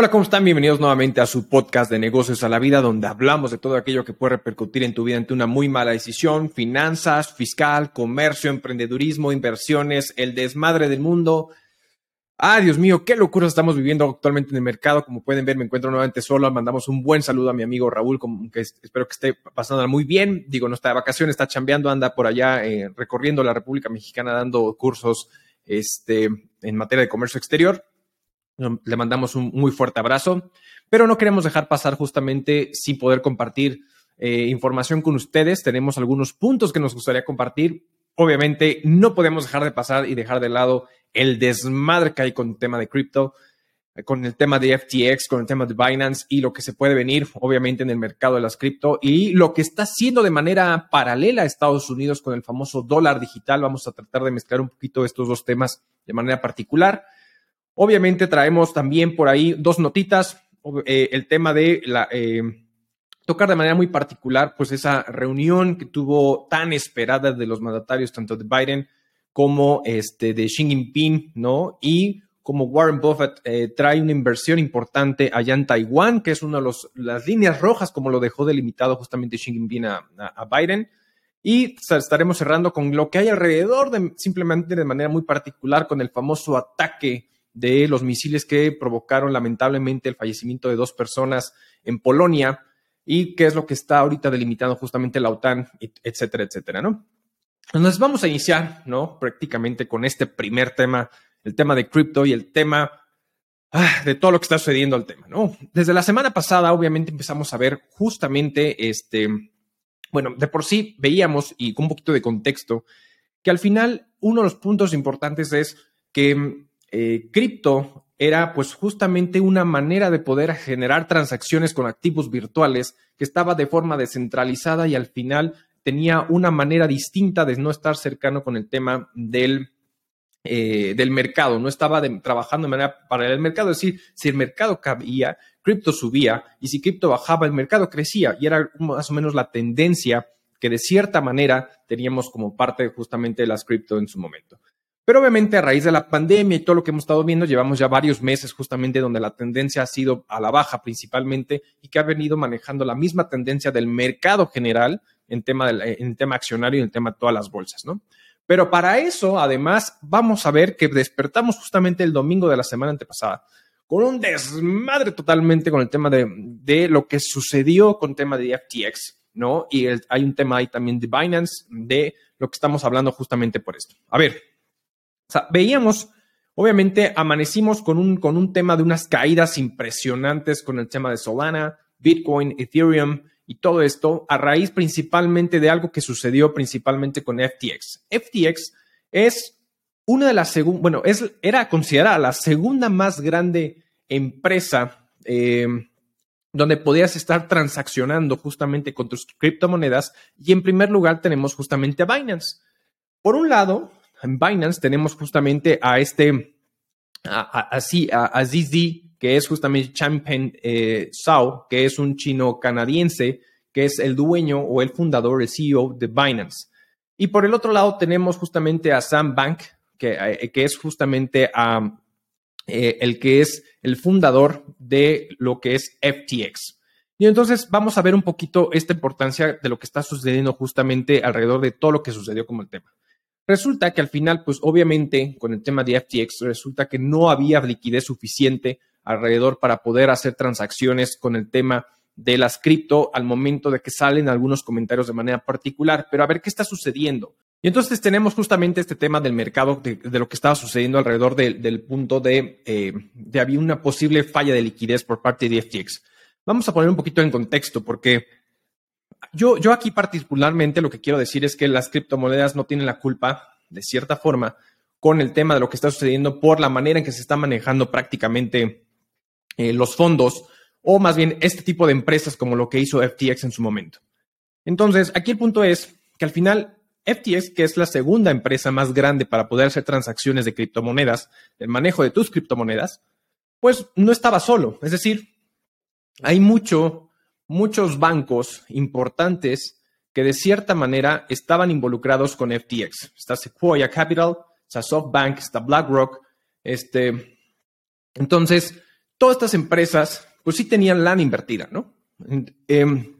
Hola, ¿cómo están? Bienvenidos nuevamente a su podcast de negocios a la vida, donde hablamos de todo aquello que puede repercutir en tu vida ante una muy mala decisión, finanzas, fiscal, comercio, emprendedurismo, inversiones, el desmadre del mundo. Ah, Dios mío, qué locura estamos viviendo actualmente en el mercado. Como pueden ver, me encuentro nuevamente solo. Mandamos un buen saludo a mi amigo Raúl, que espero que esté pasándola muy bien. Digo, no está de vacaciones, está chambeando, anda por allá eh, recorriendo la República Mexicana dando cursos este, en materia de comercio exterior. Le mandamos un muy fuerte abrazo, pero no queremos dejar pasar justamente sin poder compartir eh, información con ustedes. Tenemos algunos puntos que nos gustaría compartir. Obviamente, no podemos dejar de pasar y dejar de lado el desmadre que hay con el tema de cripto, eh, con el tema de FTX, con el tema de Binance y lo que se puede venir, obviamente, en el mercado de las cripto y lo que está haciendo de manera paralela a Estados Unidos con el famoso dólar digital. Vamos a tratar de mezclar un poquito estos dos temas de manera particular. Obviamente traemos también por ahí dos notitas, eh, el tema de la, eh, tocar de manera muy particular, pues esa reunión que tuvo tan esperada de los mandatarios, tanto de Biden como este, de Xi Jinping, ¿no? Y como Warren Buffett eh, trae una inversión importante allá en Taiwán, que es una de las líneas rojas, como lo dejó delimitado justamente Xi Jinping a, a Biden. Y estaremos cerrando con lo que hay alrededor de simplemente de manera muy particular con el famoso ataque de los misiles que provocaron lamentablemente el fallecimiento de dos personas en Polonia y qué es lo que está ahorita delimitando justamente la OTAN, etcétera, etcétera, ¿no? Entonces vamos a iniciar, ¿no? Prácticamente con este primer tema, el tema de cripto y el tema ah, de todo lo que está sucediendo al tema, ¿no? Desde la semana pasada, obviamente, empezamos a ver justamente este, bueno, de por sí veíamos y con un poquito de contexto, que al final uno de los puntos importantes es que eh, cripto era pues justamente una manera de poder generar transacciones con activos virtuales que estaba de forma descentralizada y al final tenía una manera distinta de no estar cercano con el tema del, eh, del mercado, no estaba trabajando de manera para el mercado, es decir, si el mercado cabía, cripto subía y si cripto bajaba, el mercado crecía y era más o menos la tendencia que de cierta manera teníamos como parte justamente de las cripto en su momento. Pero obviamente a raíz de la pandemia y todo lo que hemos estado viendo, llevamos ya varios meses justamente donde la tendencia ha sido a la baja principalmente y que ha venido manejando la misma tendencia del mercado general en tema, en tema accionario y en tema de todas las bolsas, ¿no? Pero para eso, además, vamos a ver que despertamos justamente el domingo de la semana antepasada con un desmadre totalmente con el tema de, de lo que sucedió con el tema de FTX, ¿no? Y hay un tema ahí también de Binance, de lo que estamos hablando justamente por esto. A ver, sea, veíamos, obviamente, amanecimos con un, con un tema de unas caídas impresionantes con el tema de Solana, Bitcoin, Ethereum y todo esto a raíz principalmente de algo que sucedió principalmente con FTX. FTX es una de las bueno, es, era considerada la segunda más grande empresa em, donde podías estar transaccionando justamente con tus criptomonedas y en primer lugar tenemos justamente a Binance. Por un lado, en Binance tenemos justamente a este, así, a, a, que es justamente Champion eh, Zhao, que es un chino canadiense, que es el dueño o el fundador, el CEO de Binance. Y por el otro lado tenemos justamente a Sam Bank, que, eh, es justamente eh, el que es el fundador de lo que es FTX. Y entonces vamos a ver un poquito esta importancia de lo que está sucediendo justamente alrededor de todo lo que sucedió como el tema. Resulta que al final, pues obviamente con el tema de FTX, resulta que no había liquidez suficiente alrededor para poder hacer transacciones con el tema de las cripto al momento de que salen algunos comentarios de manera particular. Pero a ver qué está sucediendo. Y entonces tenemos justamente este tema del mercado, de, lo que estaba sucediendo alrededor del punto de, eh, de había una posible falla de liquidez por parte de FTX. Vamos a poner un poquito en contexto porque yo, yo aquí particularmente lo que quiero decir es que las criptomonedas no tienen la culpa, de cierta forma, con el tema de lo que está sucediendo por la manera en que se está manejando prácticamente eh, los fondos o más bien este tipo de empresas como lo que hizo FTX en su momento. Entonces, aquí el punto es que al final FTX, que es la segunda empresa más grande para poder hacer transacciones de criptomonedas, el manejo de tus criptomonedas, pues no estaba solo. Es decir, hay mucho muchos bancos importantes que de cierta manera estaban involucrados con FTX. Está Sequoia Capital, está SoftBank, está BlackRock. Este, entonces, todas estas empresas, pues sí tenían lana invertida, ¿no? Em,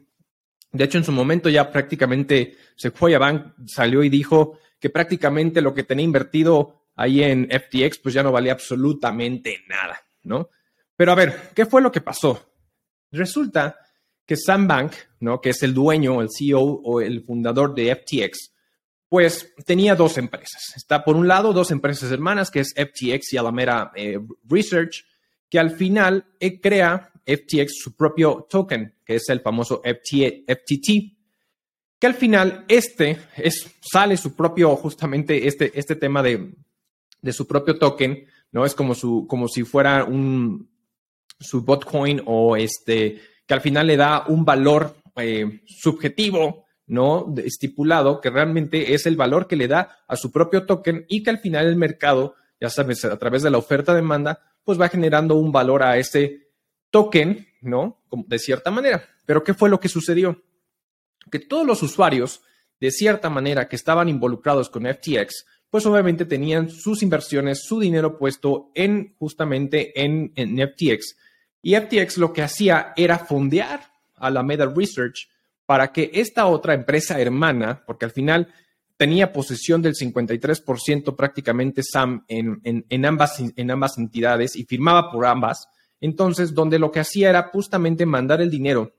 de hecho, en su momento ya prácticamente Sequoia Bank salió y dijo que prácticamente lo que tenía invertido ahí en FTX, pues ya no valía absolutamente nada, ¿no? Pero a ver, ¿qué fue lo que pasó? Resulta que Sam Bank, ¿no? Que es el dueño, el CEO o el fundador de FTX, pues tenía dos empresas. Está por un lado dos empresas hermanas, que es FTX y Alameda eh, Research, que al final eh, crea FTX su propio token, que es el famoso FTT, que al final este es, sale su propio, justamente este, este tema de, de su propio token, ¿no? Es como, su, como si fuera un, su botcoin o este, que al final le da un valor eh, subjetivo, ¿no? estipulado, que realmente es el valor que le da a su propio token y que al final el mercado, ya sabes, a través de la oferta-demanda, pues va generando un valor a ese token, ¿no? De cierta manera. Pero ¿qué fue lo que sucedió? Que todos los usuarios, de cierta manera, que estaban involucrados con FTX, pues obviamente tenían sus inversiones, su dinero puesto en justamente en, en FTX. Y FTX lo que hacía era fondear a la Meta Research para que esta otra empresa hermana, porque al final tenía posesión del 53% prácticamente SAM en, en, ambas, en ambas entidades y firmaba por ambas, entonces, donde lo que hacía era justamente mandar el dinero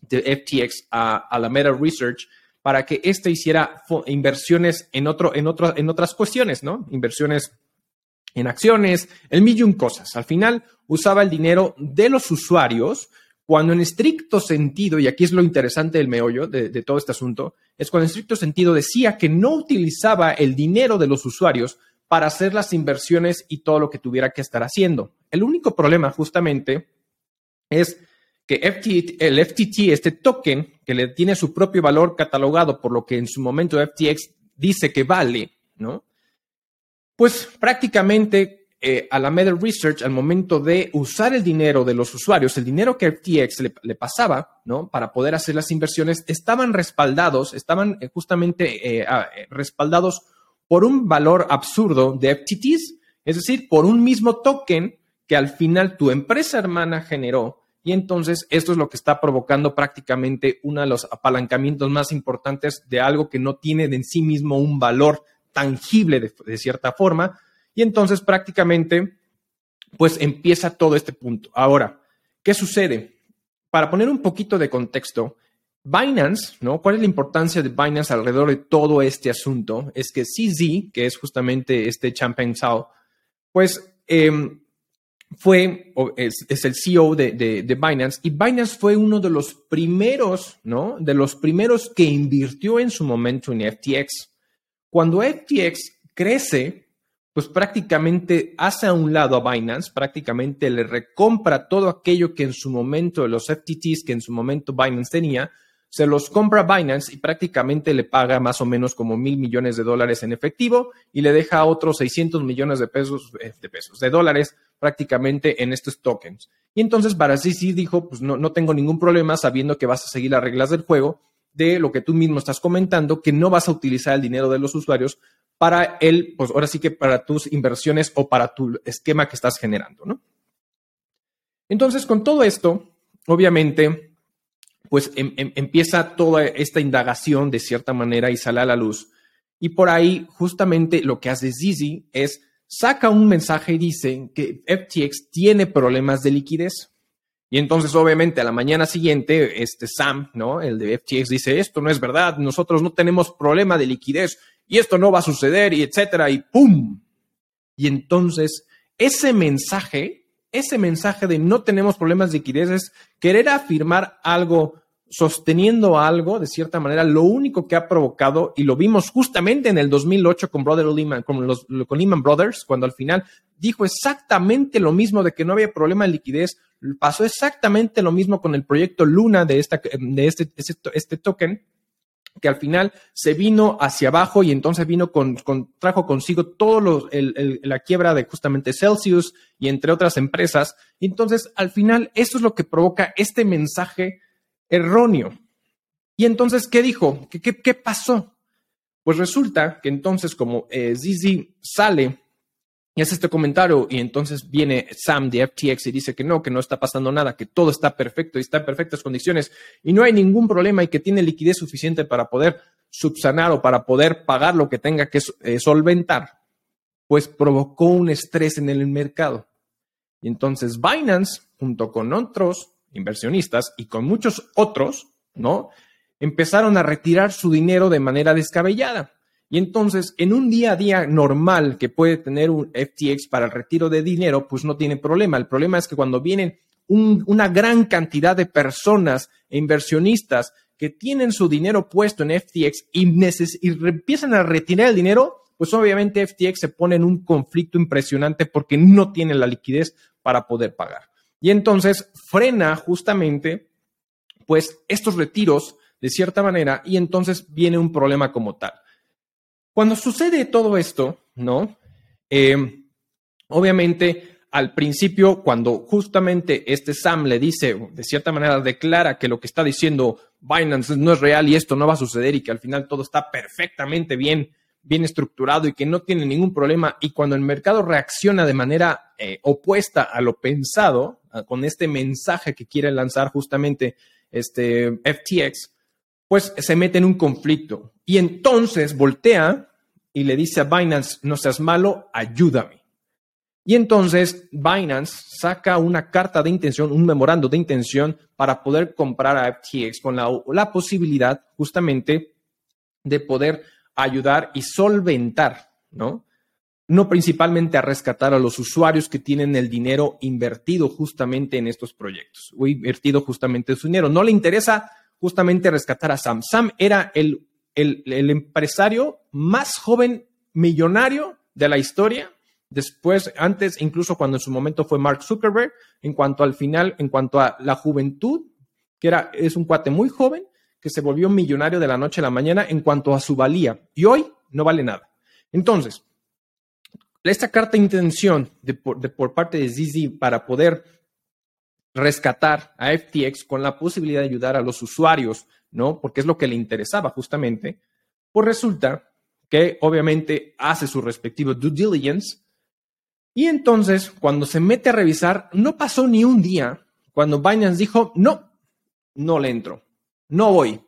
de FTX a, la Meta Research para que éste hiciera inversiones en, otro, en, otro, en otras cuestiones, ¿no? Inversiones en acciones, el millón cosas. Al final usaba el dinero de los usuarios cuando en estricto sentido, y aquí es lo interesante del meollo de, de, todo este asunto, es cuando en estricto sentido decía que no utilizaba el dinero de los usuarios para hacer las inversiones y todo lo que tuviera que estar haciendo. El único problema justamente es que el FTT, este token, que le tiene su propio valor catalogado por lo que en su momento FTX dice que vale, ¿no? Pues prácticamente eh, a la Meta Research, al momento de usar el dinero de los usuarios, el dinero que FTX le, pasaba, ¿no? Para poder hacer las inversiones, estaban respaldados, estaban eh, justamente eh, respaldados por un valor absurdo de FTTs, es decir, por un mismo token que al final tu empresa hermana generó. Y entonces esto es lo que está provocando prácticamente uno de los apalancamientos más importantes de algo que no tiene de en sí mismo un valor tangible de, cierta forma. Y entonces prácticamente pues empieza todo este punto. Ahora, ¿qué sucede? Para poner un poquito de contexto, Binance, ¿no? ¿Cuál es la importancia de Binance alrededor de todo este asunto? Es que CZ, que es justamente este Champagne Sao, pues em, fue, es, el CEO de, de, Binance, y Binance fue uno de los primeros, ¿no? De los primeros que invirtió en su momento en FTX. Cuando FTX crece, pues prácticamente hace a un lado a Binance, prácticamente le recompra todo aquello que en su momento, los FTTs que en su momento Binance tenía, se los compra Binance y prácticamente le paga más o menos como mil millones de dólares en efectivo y le deja otros 600 millones de pesos, eh, de pesos, de dólares prácticamente en estos tokens. Y entonces para sí sí dijo, pues no, no tengo ningún problema sabiendo que vas a seguir las reglas del juego de lo que tú mismo estás comentando, que no vas a utilizar el dinero de los usuarios para el, pues ahora sí que para tus inversiones o para tu esquema que estás generando, ¿no? Entonces, con todo esto, obviamente, pues em, em, empieza toda esta indagación de cierta manera y sale a la luz. Y por ahí, justamente lo que hace Zizi es saca un mensaje y dice que FTX tiene problemas de liquidez. Y entonces, obviamente, a la mañana siguiente, este Sam, ¿no? El de FTX dice, esto no es verdad, nosotros no tenemos problema de liquidez y esto no va a suceder y etcétera, y ¡pum! Y entonces, ese mensaje ese mensaje de no tenemos problemas de liquidez es querer afirmar algo sosteniendo algo, de cierta manera, lo único que ha provocado, y lo vimos justamente en el 2008 con, Brother Lehman, con, los, con Lehman Brothers, cuando al final dijo exactamente lo mismo de que no había problema de liquidez, pasó exactamente lo mismo con el proyecto Luna de, esta, de este, este, este token, que al final se vino hacia abajo y entonces vino con, trajo consigo todo los, la quiebra de justamente Celsius y entre otras empresas. Y entonces, al final, eso es lo que provoca este mensaje erróneo. Y entonces, ¿qué dijo? ¿Qué, qué, pasó? Pues resulta que entonces, como eh, Zizi sale y hace este comentario y entonces viene Sam de FTX y dice que no, que no está pasando nada, que todo está perfecto y está en perfectas condiciones y no hay ningún problema y que tiene liquidez suficiente para poder subsanar o para poder pagar lo que tenga que eh, solventar, pues provocó un estrés en el mercado. Y entonces Binance, junto con otros inversionistas y con muchos otros, ¿no? Empezaron a retirar su dinero de manera descabellada. Y entonces, en un día a día normal que puede tener un FTX para el retiro de dinero, pues no tiene problema. El problema es que cuando vienen una gran cantidad de personas e inversionistas que tienen su dinero puesto en FTX y, y empiezan a retirar el dinero, pues obviamente FTX se pone en un conflicto impresionante porque no tiene la liquidez para poder pagar. Y entonces frena justamente, pues, estos retiros de cierta manera y entonces viene un problema como tal. Cuando sucede todo esto, ¿no? Eh, obviamente, al principio, cuando justamente este Sam le dice, de cierta manera, declara que lo que está diciendo Binance no es real y esto no va a suceder y que al final todo está perfectamente bien, bien estructurado y que no tiene ningún problema. Y cuando el mercado reacciona de manera eh, opuesta a lo pensado, con este mensaje que quiere lanzar justamente este FTX, pues se mete en un conflicto. Y entonces voltea y le dice a Binance, no seas malo, ayúdame. Y entonces Binance saca una carta de intención, un memorando de intención para poder comprar a FTX con la, la posibilidad justamente de poder ayudar y solventar, ¿no? No principalmente a rescatar a los usuarios que tienen el dinero invertido justamente en estos proyectos o invertido justamente su dinero. No le interesa justamente rescatar a Sam. Sam era el, el, empresario más joven millonario de la historia. Después, antes, incluso cuando en su momento fue Mark Zuckerberg, en cuanto al final, en cuanto a la juventud, que era, es un cuate muy joven, que se volvió millonario de la noche a la mañana en cuanto a su valía. Y hoy no vale nada. Entonces, esta carta de intención de por, parte de Zizi para poder rescatar a FTX con la posibilidad de ayudar a los usuarios, ¿no? Porque es lo que le interesaba justamente, pues resulta que obviamente hace su respectivo due diligence y entonces cuando se mete a revisar, no pasó ni un día cuando Binance dijo, no, no le entro, no voy.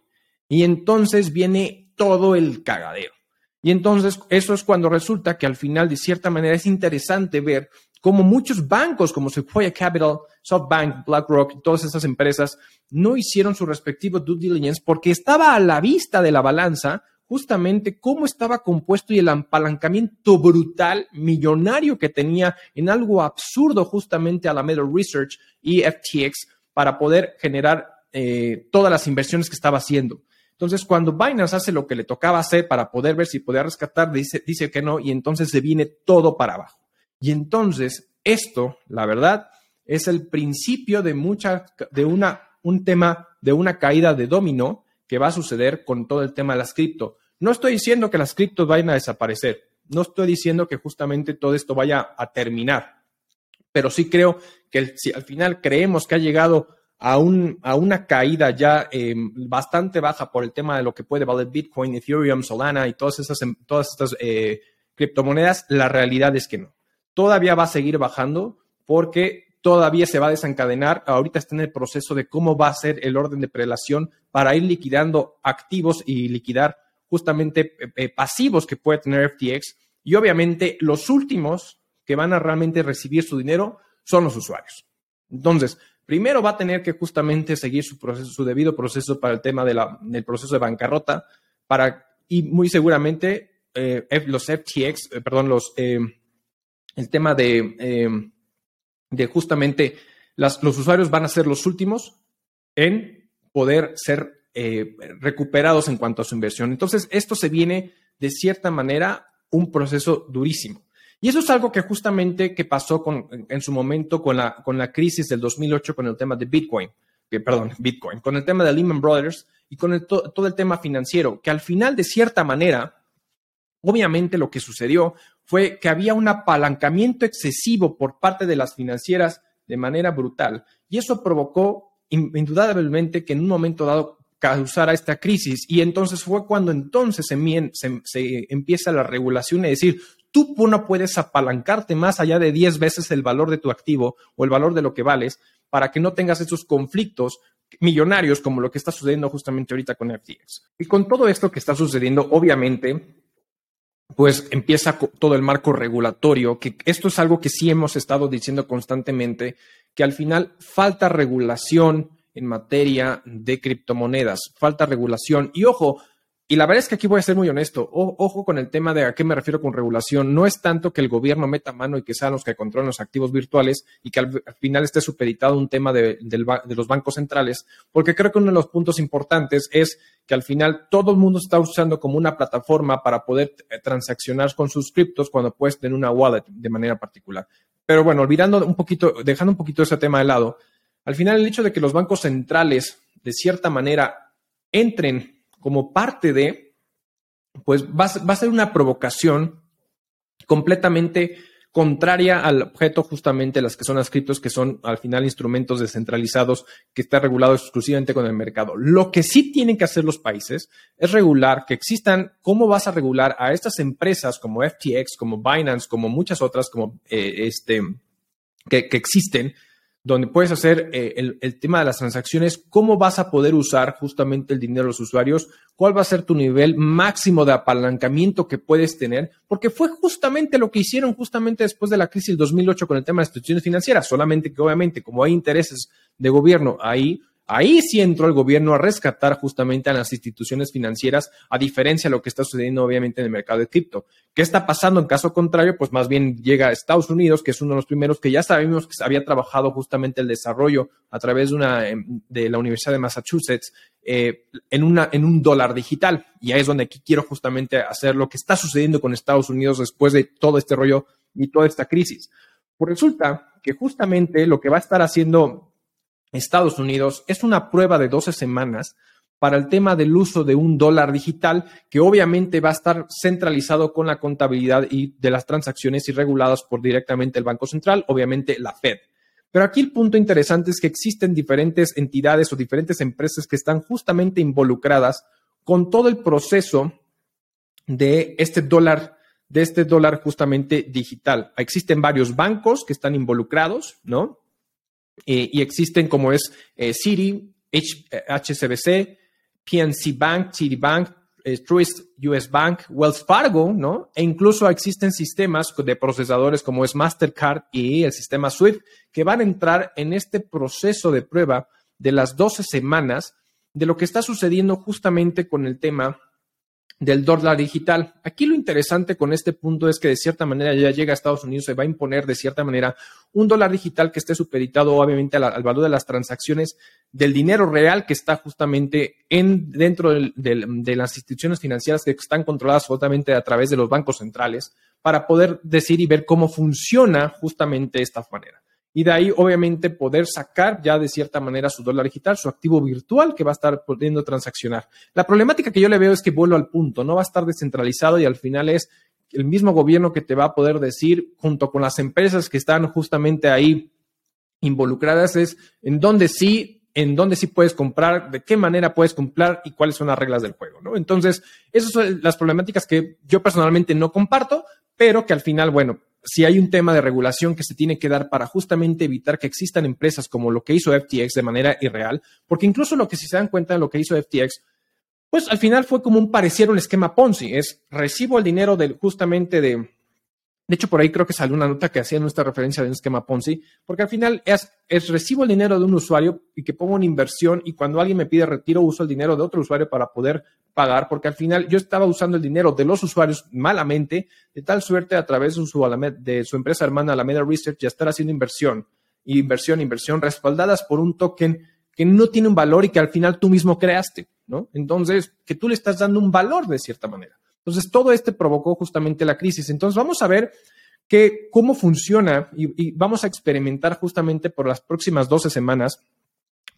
Y entonces viene todo el cagadero. Y entonces eso es cuando resulta que al final, de cierta manera, es interesante ver cómo muchos bancos como Sequoia Capital, SoftBank, BlackRock, todas esas empresas no hicieron su respectivo due diligence porque estaba a la vista de la balanza justamente cómo estaba compuesto y el apalancamiento brutal, millonario que tenía en algo absurdo justamente a la Alameda Research y FTX para poder generar eh, todas las inversiones que estaba haciendo. Entonces, cuando Binance hace lo que le tocaba hacer para poder ver si podía rescatar, dice, dice que no, y entonces se viene todo para abajo. Y entonces, esto, la verdad, es el principio de mucha, de una, un tema, de una caída de dominó que va a suceder con todo el tema de las cripto. No estoy diciendo que las criptos vayan a desaparecer. No estoy diciendo que justamente todo esto vaya a terminar. Pero sí creo que si al final creemos que ha llegado a, una caída ya eh, bastante baja por el tema de lo que puede valer Bitcoin, Ethereum, Solana y todas esas, em, todas estas eh, criptomonedas, la realidad es que no. Todavía va a seguir bajando porque todavía se va a desencadenar. Ahorita está en el proceso de cómo va a ser el orden de prelación para ir liquidando activos y liquidar justamente eh, pasivos que puede tener FTX. Y obviamente los últimos que van a realmente recibir su dinero son los usuarios. Entonces, primero va a tener que justamente seguir su proceso, su debido proceso para el tema de la, del proceso de bancarrota, para, y muy seguramente eh, los FTX, eh, perdón, los, eh, el tema de, de justamente los usuarios van a ser los últimos en poder ser recuperados en cuanto a su inversión. Entonces, esto se viene de cierta manera un proceso durísimo. Y eso es algo que justamente que pasó con, en su momento con la, con la crisis del 2008 con el tema de Bitcoin, perdón, Bitcoin, con el tema de Lehman Brothers y con todo el tema financiero, que al final, de cierta manera, obviamente lo que sucedió fue que había un apalancamiento excesivo por parte de las financieras de manera brutal y eso provocó indudablemente que en un momento dado causara esta crisis y entonces fue cuando entonces se, empieza la regulación y decir, tú no puedes apalancarte más allá de 10 veces el valor de tu activo o el valor de lo que vales para que no tengas esos conflictos millonarios como lo que está sucediendo justamente ahorita con FTX. Y con todo esto que está sucediendo, obviamente, pues empieza todo el marco regulatorio, que esto es algo que sí hemos estado diciendo constantemente, que al final falta regulación en materia de criptomonedas, falta regulación. Y ojo, y la verdad es que aquí voy a ser muy honesto. ojo con el tema de a qué me refiero con regulación. No es tanto que el gobierno meta mano y que sean los que controlen los activos virtuales y que al, final esté supeditado un tema de, los bancos centrales, porque creo que uno de los puntos importantes es que al final todo el mundo está usando como una plataforma para poder eh, transaccionar con sus criptos cuando puedes tener una wallet de manera particular. Pero bueno, olvidando un poquito, dejando un poquito ese tema de lado, al final el hecho de que los bancos centrales de cierta manera entren como parte de, pues va, a ser una provocación completamente contraria al objeto justamente las que son las criptos, que son al final instrumentos descentralizados que está regulado exclusivamente con el mercado. Lo que sí tienen que hacer los países es regular que existan, ¿cómo vas a regular a estas empresas como FTX, como Binance, como muchas otras, como eh, este, que, que existen, donde puedes hacer eh, el, tema de las transacciones, cómo vas a poder usar justamente el dinero de los usuarios, cuál va a ser tu nivel máximo de apalancamiento que puedes tener, porque fue justamente lo que hicieron justamente después de la crisis del 2008 con el tema de las instituciones financieras, solamente que obviamente como hay intereses de gobierno ahí, Ahí sí entró el gobierno a rescatar justamente a las instituciones financieras, a diferencia de lo que está sucediendo obviamente en el mercado de cripto. ¿Qué está pasando en caso contrario? Pues más bien llega a Estados Unidos, que es uno de los primeros que ya sabemos que había trabajado justamente el desarrollo a través de, una, em, de la Universidad de Massachusetts eh, en, en un dólar digital. Y ahí es donde aquí quiero justamente hacer lo que está sucediendo con Estados Unidos después de todo este rollo y toda esta crisis. Pues resulta que justamente lo que va a estar haciendo Estados Unidos es una prueba de 12 semanas para el tema del uso de un dólar digital que obviamente va a estar centralizado con la contabilidad y de las transacciones y reguladas por directamente el Banco Central, obviamente la Fed. Pero aquí el punto interesante es que existen diferentes entidades o diferentes empresas que están justamente involucradas con todo el proceso de este dólar, de este dólar justamente digital. Existen varios bancos que están involucrados, ¿no? Eh, y existen como es eh, Citi, HSBC, PNC Bank, Citibank, eh, Truist US Bank, Wells Fargo, ¿no? E incluso existen sistemas de procesadores como es Mastercard y el sistema SWIFT que van a entrar en este proceso de prueba de las 12 semanas de lo que está sucediendo justamente con el tema del dólar digital. Aquí lo interesante con este punto es que de cierta manera ya llega a Estados Unidos, se va a imponer de cierta manera un dólar digital que esté supeditado obviamente al, valor de las transacciones del dinero real que está justamente en, dentro de las instituciones financieras que están controladas absolutamente a través de los bancos centrales para poder decir y ver cómo funciona justamente esta manera y de ahí obviamente poder sacar ya de cierta manera su dólar digital, su activo virtual que va a estar pudiendo transaccionar. La problemática que yo le veo es que vuelvo al punto, no va a estar descentralizado y al final es el mismo gobierno que te va a poder decir junto con las empresas que están justamente ahí involucradas es en dónde sí, en dónde sí puedes comprar, de qué manera puedes comprar y cuáles son las reglas del juego, ¿no? Entonces, esas son las problemáticas que yo personalmente no comparto, pero que al final, bueno, si hay un tema de regulación que se tiene que dar para justamente evitar que existan empresas como lo que hizo FTX de manera irreal, porque incluso lo que si se dan cuenta de lo que hizo FTX, pues al final fue como un pareciera un esquema Ponzi, es recibo el dinero del justamente de de hecho, por ahí creo que salió una nota que hacía nuestra referencia de un esquema Ponzi, porque al final es, es, recibo el dinero de un usuario y que pongo una inversión y cuando alguien me pide retiro uso el dinero de otro usuario para poder pagar, porque al final yo estaba usando el dinero de los usuarios malamente, de tal suerte a través de su, de su empresa hermana Alameda Research ya estar haciendo inversión, inversión, inversión, respaldadas por un token que no tiene un valor y que al final tú mismo creaste, ¿no? Entonces, que tú le estás dando un valor de cierta manera. Entonces, todo este provocó justamente la crisis. Entonces, vamos a ver cómo funciona y, vamos a experimentar justamente por las próximas 12 semanas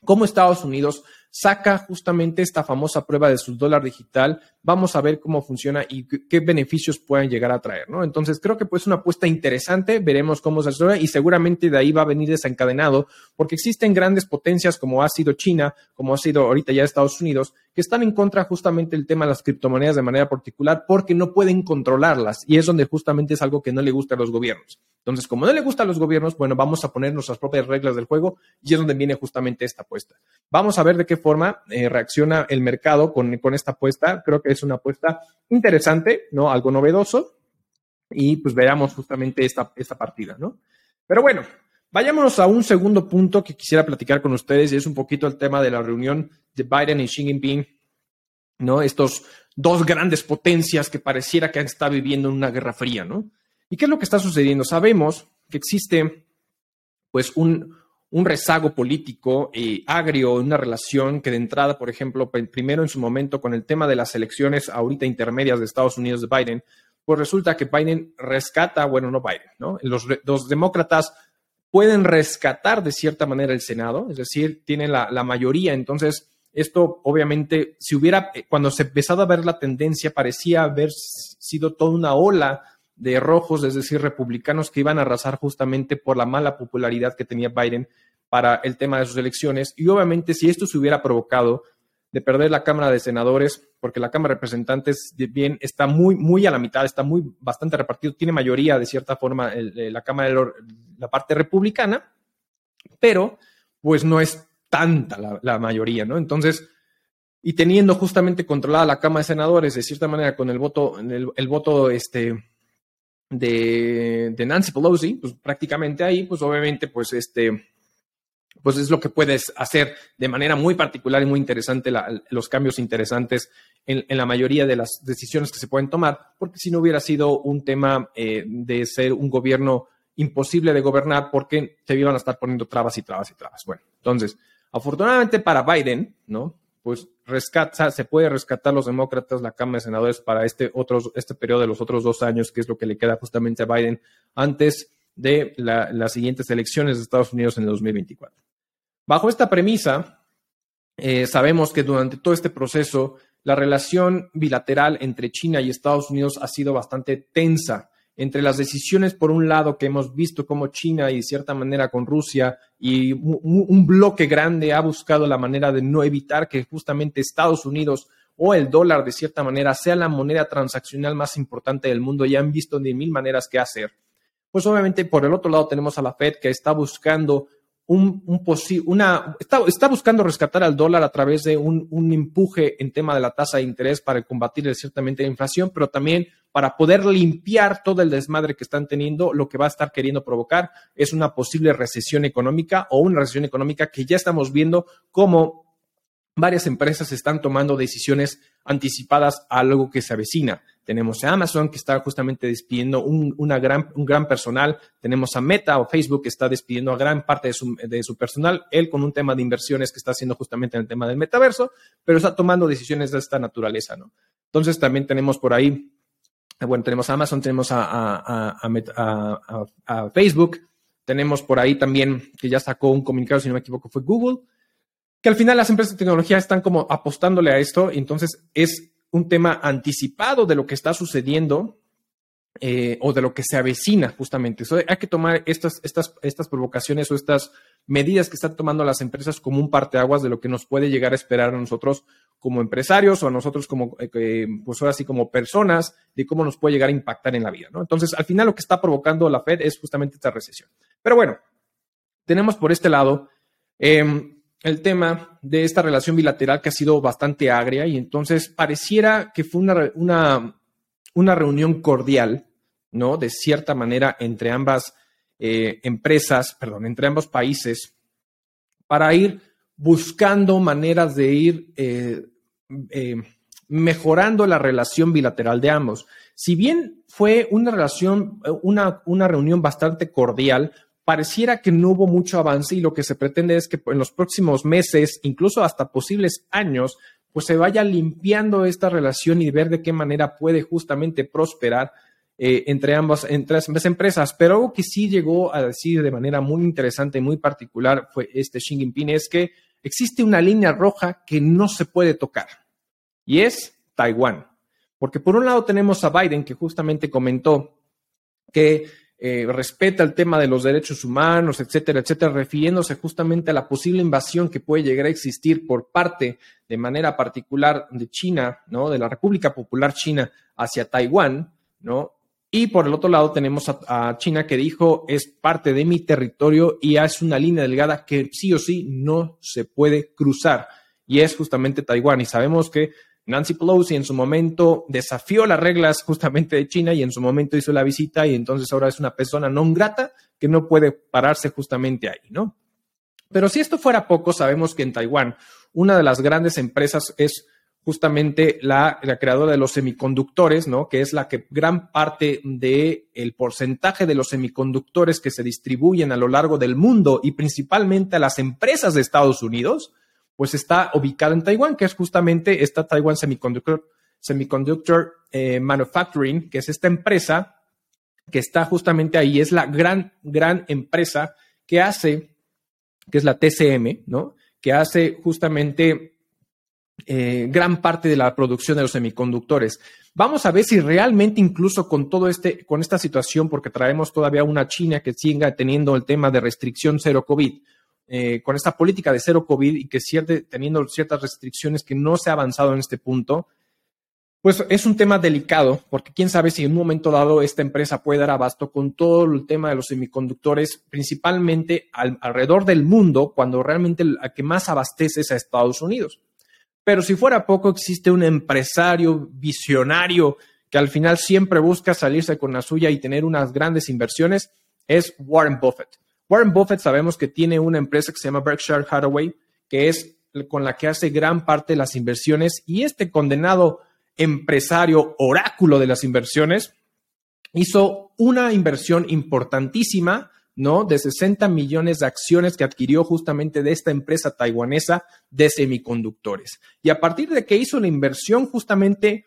cómo Estados Unidos saca justamente esta famosa prueba de su dólar digital. Vamos a ver cómo funciona y qué beneficios pueden llegar a traer, ¿no? Entonces creo que pues una apuesta interesante, veremos cómo se resuelve y seguramente de ahí va a venir desencadenado porque existen grandes potencias como ha sido China, como ha sido ahorita ya Estados Unidos, que están en contra justamente del tema de las criptomonedas de manera particular porque no pueden controlarlas y es donde justamente es algo que no le gusta a los gobiernos. Entonces, como no le gusta a los gobiernos, bueno, vamos a poner nuestras propias reglas del juego y es donde viene justamente esta apuesta. Vamos a ver de qué forma eh, reacciona el mercado con, con esta apuesta. Creo que es una apuesta interesante, ¿no? Algo novedoso y pues veamos justamente esta, esta partida, ¿no? Pero bueno, Vayámonos a un segundo punto que quisiera platicar con ustedes y es un poquito el tema de la reunión de Biden y Xi Jinping, ¿no? Estos dos grandes potencias que pareciera que han estado viviendo en una guerra fría, ¿no? ¿Y qué es lo que está sucediendo? Sabemos que existe, pues, un, un rezago político y agrio una relación que de entrada, por ejemplo, primero en su momento con el tema de las elecciones ahorita intermedias de Estados Unidos de Biden, pues resulta que Biden rescata, bueno, no Biden, ¿no? Los, los demócratas pueden rescatar de cierta manera el Senado, es decir, tienen la, mayoría. Entonces, esto obviamente, si hubiera, eh, cuando se empezado a ver la tendencia, parecía haber sido toda una ola de rojos, es decir, republicanos que iban a arrasar justamente por la mala popularidad que tenía Biden para el tema de sus elecciones. Y obviamente, si esto se hubiera provocado de perder la Cámara de Senadores, porque la Cámara de Representantes bien está muy, muy a la mitad, está muy bastante repartido, tiene mayoría de cierta forma la Cámara de la parte republicana, pero pues no es tanta la, mayoría, ¿no? Entonces, y teniendo justamente controlada la Cámara de Senadores, de cierta manera, con el voto, el voto este, de, Nancy Pelosi, pues prácticamente ahí, pues obviamente, pues este, pues es lo que puedes hacer de manera muy particular y muy interesante los cambios interesantes en, la mayoría de las decisiones que se pueden tomar, porque si no hubiera sido un tema eh, de ser un gobierno imposible de gobernar, porque te iban a estar poniendo trabas y trabas y trabas. Bueno, entonces, afortunadamente para Biden, ¿no? Pues rescata, se puede rescatar los demócratas, la Cámara de Senadores para este, otros, este periodo de los otros dos años, que es lo que le queda justamente a Biden antes de las siguientes elecciones de Estados Unidos en el 2024. Bajo esta premisa, eh, sabemos que durante todo este proceso la relación bilateral entre China y Estados Unidos ha sido bastante tensa. Entre las decisiones, por un lado, que hemos visto como China y de cierta manera con Rusia y un bloque grande ha buscado la manera de no evitar que justamente Estados Unidos o el dólar de cierta manera sea la moneda transaccional más importante del mundo y han visto de mil maneras qué hacer. Pues obviamente por el otro lado tenemos a la Fed que está buscando un, una, está, buscando rescatar al dólar a través de un, empuje en tema de la tasa de interés para combatir ciertamente la inflación, pero también para poder limpiar todo el desmadre que están teniendo, lo que va a estar queriendo provocar es una posible recesión económica o una recesión económica que ya estamos viendo como varias empresas están tomando decisiones anticipadas a algo que se avecina. Tenemos a Amazon que está justamente despidiendo un, una gran, un gran personal. Tenemos a Meta o Facebook que está despidiendo a gran parte de su, de su personal. Él con un tema de inversiones que está haciendo justamente en el tema del metaverso, pero está tomando decisiones de esta naturaleza, ¿no? Entonces también tenemos por ahí, bueno, tenemos a Amazon, tenemos a, a, Facebook, tenemos por ahí también que ya sacó un comunicado, si no me equivoco, fue Google que al final las empresas de tecnología están como apostándole a esto, entonces es un tema anticipado de lo que está sucediendo eh, o de lo que se avecina justamente. hay que tomar estas, estas, estas provocaciones o estas medidas que están tomando las empresas como un parteaguas de lo que nos puede llegar a esperar a nosotros como empresarios o a nosotros como, eh, pues ahora sí, como personas, de cómo nos puede llegar a impactar en la vida. Entonces, al final lo que está provocando la Fed es justamente esta recesión. Pero bueno, tenemos por este lado em, el tema de esta relación bilateral que ha sido bastante agria y entonces pareciera que fue una, una, una reunión cordial, ¿no? De cierta manera entre ambas eh, empresas, perdón, entre ambos países, para ir buscando maneras de ir eh, eh, mejorando la relación bilateral de ambos. Si bien fue una relación, una, una reunión bastante cordial, pareciera que no hubo mucho avance y lo que se pretende es que en los próximos meses, incluso hasta posibles años, pues se vaya limpiando esta relación y ver de qué manera puede justamente prosperar eh, entre, ambas, entre ambas empresas. Pero algo que sí llegó a decir de manera muy interesante y muy particular fue este Xi Jinping es que existe una línea roja que no se puede tocar y es Taiwán. Porque por un lado tenemos a Biden que justamente comentó que eh, respeta el tema de los derechos humanos, etcétera, etcétera, refiriéndose justamente a la posible invasión que puede llegar a existir por parte, de manera particular, de China, ¿no? De la República Popular China hacia Taiwán, ¿no? Y por el otro lado tenemos a, China que dijo es parte de mi territorio y es una línea delgada que sí o sí no se puede cruzar. Y es justamente Taiwán. Y sabemos que Nancy Pelosi en su momento desafió las reglas justamente de China y en su momento hizo la visita y entonces ahora es una persona no grata que no puede pararse justamente ahí, ¿no? Pero si esto fuera poco, sabemos que en Taiwán una de las grandes empresas es justamente la, creadora de los semiconductores, ¿no? Que es la que gran parte del el porcentaje de los semiconductores que se distribuyen a lo largo del mundo y principalmente a las empresas de Estados Unidos, pues está ubicada en Taiwán, que es justamente esta Taiwan Semiconductor, Semiconductor eh, Manufacturing, que es esta empresa que está justamente ahí, es la gran, gran empresa que hace, que es la TCM, ¿no? Que hace justamente eh, gran parte de la producción de los semiconductores. Vamos a ver si realmente incluso con todo este, con esta situación, porque traemos todavía una China que siga teniendo el tema de restricción cero COVID, eh, con esta política de cero COVID y que sigue teniendo ciertas restricciones que no se ha avanzado en este punto, pues es un tema delicado, porque quién sabe si en un momento dado esta empresa puede dar abasto con todo el tema de los semiconductores, principalmente alrededor del mundo, cuando realmente la que más abastece es a Estados Unidos. Pero si fuera poco, existe un empresario visionario que al final siempre busca salirse con la suya y tener unas grandes inversiones, es Warren Buffett. Warren Buffett sabemos que tiene una empresa que se llama Berkshire Hathaway, que es con la que hace gran parte de las inversiones y este condenado empresario oráculo de las inversiones hizo una inversión importantísima, ¿no? De 60 millones de acciones que adquirió justamente de esta empresa taiwanesa de semiconductores. Y a partir de que hizo la inversión, justamente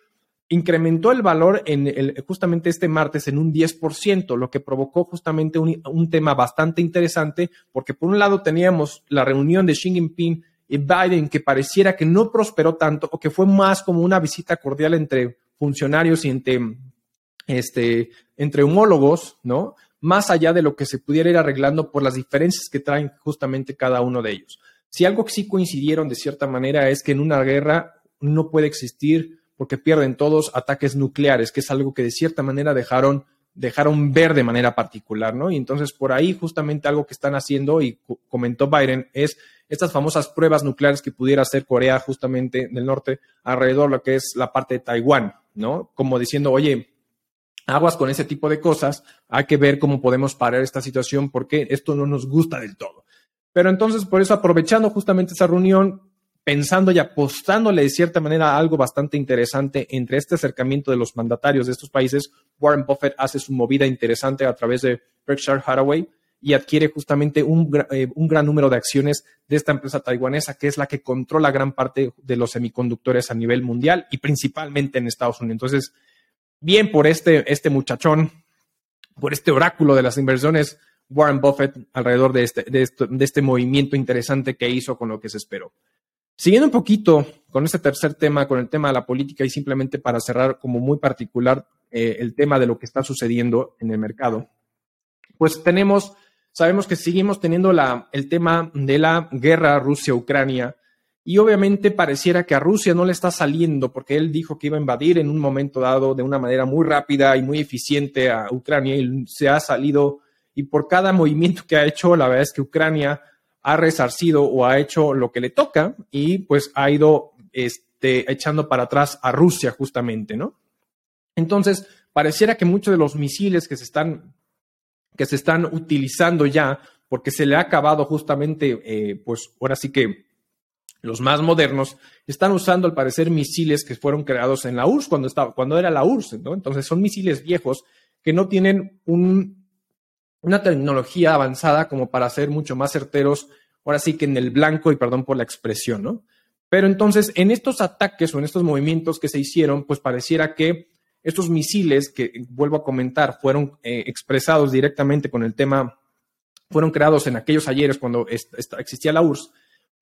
incrementó el valor en el, justamente este martes en un 10%, lo que provocó justamente un, tema bastante interesante, porque por un lado teníamos la reunión de Xi Jinping y Biden que pareciera que no prosperó tanto o que fue más como una visita cordial entre funcionarios y entre, este, entre homólogos, ¿no? Más allá de lo que se pudiera ir arreglando por las diferencias que traen justamente cada uno de ellos. Si algo que sí coincidieron de cierta manera es que en una guerra no puede existir porque pierden todos ataques nucleares, que es algo que de cierta manera dejaron, dejaron ver de manera particular, ¿no? Y entonces por ahí justamente algo que están haciendo, y comentó Biden, es estas famosas pruebas nucleares que pudiera hacer Corea justamente del norte alrededor de lo que es la parte de Taiwán, ¿no? Como diciendo, oye, aguas con ese tipo de cosas, hay que ver cómo podemos parar esta situación porque esto no nos gusta del todo. Pero entonces, por eso, aprovechando justamente esa reunión, pensando y apostándole de cierta manera a algo bastante interesante entre este acercamiento de los mandatarios de estos países, Warren Buffett hace su movida interesante a través de Berkshire Hathaway y adquiere justamente un, eh, un, gran número de acciones de esta empresa taiwanesa, que es la que controla gran parte de los semiconductores a nivel mundial y principalmente en Estados Unidos. Entonces, bien por este, este muchachón, por este oráculo de las inversiones, Warren Buffett alrededor de este, de, este movimiento interesante que hizo con lo que se esperó. Siguiendo un poquito con este tercer tema, con el tema de la política y simplemente para cerrar como muy particular eh, el tema de lo que está sucediendo en el mercado, pues tenemos, sabemos que seguimos teniendo la, el tema de la guerra Rusia-Ucrania y obviamente pareciera que a Rusia no le está saliendo porque él dijo que iba a invadir en un momento dado de una manera muy rápida y muy eficiente a Ucrania y se ha salido y por cada movimiento que ha hecho, la verdad es que Ucrania ha resarcido o ha hecho lo que le toca y pues ha ido este, echando para atrás a Rusia justamente, ¿no? Entonces, pareciera que muchos de los misiles que se están, que se están utilizando ya, porque se le ha acabado justamente, eh, pues ahora sí que los más modernos, están usando al parecer misiles que fueron creados en la URSS cuando, estaba, cuando era la URSS, ¿no? Entonces son misiles viejos que no tienen un, una tecnología avanzada como para ser mucho más certeros, ahora sí que en el blanco, y perdón por la expresión, ¿no? Pero entonces, en estos ataques o en estos movimientos que se hicieron, pues pareciera que estos misiles, que vuelvo a comentar, fueron eh, expresados directamente con el tema, fueron creados en aquellos ayeres cuando existía la URSS,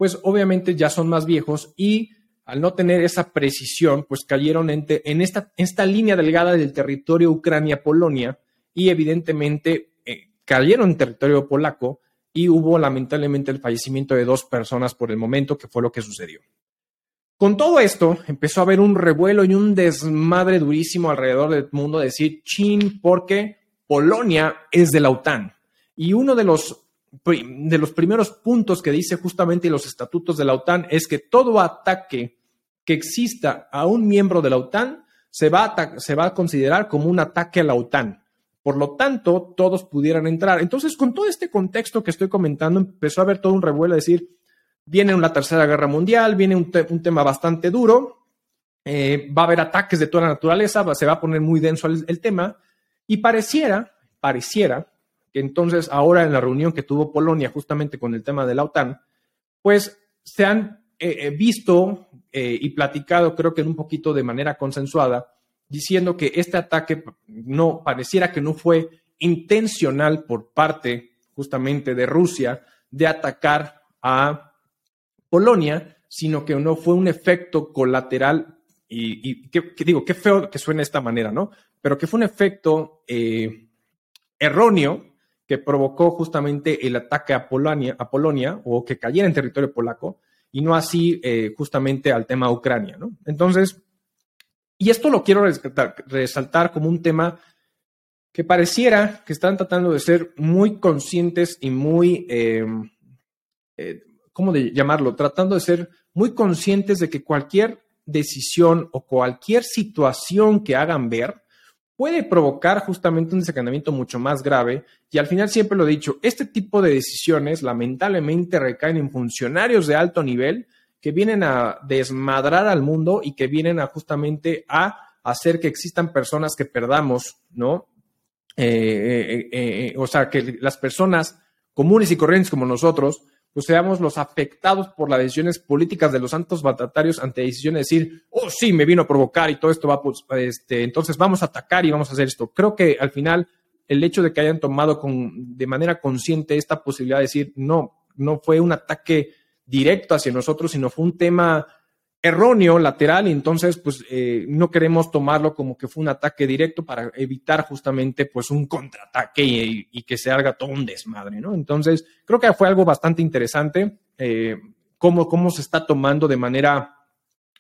pues obviamente ya son más viejos y al no tener esa precisión, pues cayeron en, esta, esta, línea delgada del territorio Ucrania-Polonia y evidentemente eh, cayeron en territorio polaco y hubo lamentablemente el fallecimiento de dos personas por el momento, que fue lo que sucedió. Con todo esto, empezó a haber un revuelo y un desmadre durísimo alrededor del mundo, de decir, chin, porque Polonia es de la OTAN. Y uno de los, de los primeros puntos que dice justamente los estatutos de la OTAN es que todo ataque que exista a un miembro de la OTAN se va, a se va a considerar como un ataque a la OTAN. Por lo tanto, todos pudieran entrar. Entonces, con todo este contexto que estoy comentando, empezó a haber todo un revuelo, decir, viene una tercera guerra mundial, viene un, tema bastante duro, eh, va a haber ataques de toda la naturaleza, se va a poner muy denso el, el, tema, y pareciera, pareciera que entonces ahora en la reunión que tuvo Polonia justamente con el tema de la OTAN, pues se han visto eh, y platicado, creo que en un poquito de manera consensuada, diciendo que este ataque no pareciera que no fue intencional por parte justamente de Rusia de atacar a Polonia, sino que no fue un efecto colateral y, que, digo, qué feo que suene de esta manera, ¿no? Pero que fue un efecto eh, erróneo que provocó justamente el ataque a Polonia, a Polonia o que cayera en territorio polaco, y no así eh, justamente al tema Ucrania, ¿no? Entonces, y esto lo quiero resaltar, como un tema que pareciera que están tratando de ser muy conscientes y muy, eh, eh, ¿cómo de llamarlo? Tratando de ser muy conscientes de que cualquier decisión o cualquier situación que hagan ver puede provocar justamente un desencadenamiento mucho más grave. Y al final siempre lo he dicho, este tipo de decisiones lamentablemente recaen en funcionarios de alto nivel que vienen a desmadrar al mundo y que vienen a justamente a hacer que existan personas que perdamos, ¿no? Eh, eh, eh, o sea, que las personas comunes y corrientes como nosotros pues seamos los afectados por las decisiones políticas de los santos batatarios ante decisiones de decir, oh, sí, me vino a provocar y todo esto va, pues, este, entonces vamos a atacar y vamos a hacer esto. Creo que al final el hecho de que hayan tomado con, de manera consciente esta posibilidad de decir, no, no fue un ataque directo hacia nosotros, sino fue un tema erróneo, lateral, y entonces pues eh, no queremos tomarlo como que fue un ataque directo para evitar justamente pues un contraataque y, que se haga todo un desmadre, ¿no? Entonces creo que fue algo bastante interesante eh, cómo, cómo, se está tomando de manera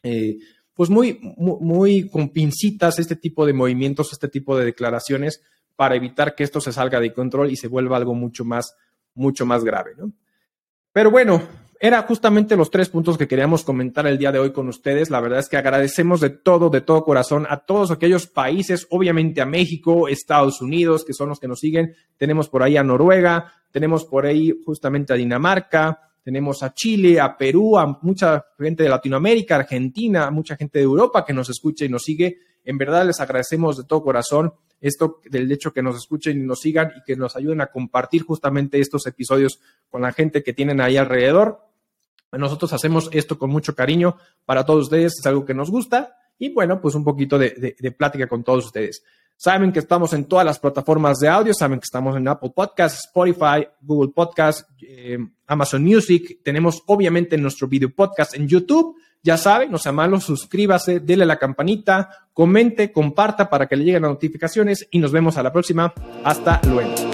eh, pues muy, muy, muy, con pincitas este tipo de movimientos, este tipo de declaraciones para evitar que esto se salga de control y se vuelva algo mucho más, mucho más grave, ¿no? Pero bueno, era justamente los tres puntos que queríamos comentar el día de hoy con ustedes. La verdad es que agradecemos de todo, de todo corazón a todos aquellos países, obviamente a México, Estados Unidos, que son los que nos siguen. Tenemos por ahí a Noruega, tenemos por ahí justamente a Dinamarca, tenemos a Chile, a Perú, a mucha gente de Latinoamérica, Argentina, mucha gente de Europa que nos escucha y nos sigue. En verdad les agradecemos de todo corazón esto del hecho que nos escuchen y nos sigan y que nos ayuden a compartir justamente estos episodios con la gente que tienen ahí alrededor. Nosotros hacemos esto con mucho cariño para todos ustedes, es algo que nos gusta y bueno, pues un poquito de, plática con todos ustedes. Saben que estamos en todas las plataformas de audio, saben que estamos en Apple Podcasts, Spotify, Google Podcasts, eh, Amazon Music. Tenemos obviamente nuestro video podcast en YouTube. Ya saben, no sea malo, suscríbase, dele a la campanita, comente, comparta para que le lleguen las notificaciones y nos vemos a la próxima. Hasta luego.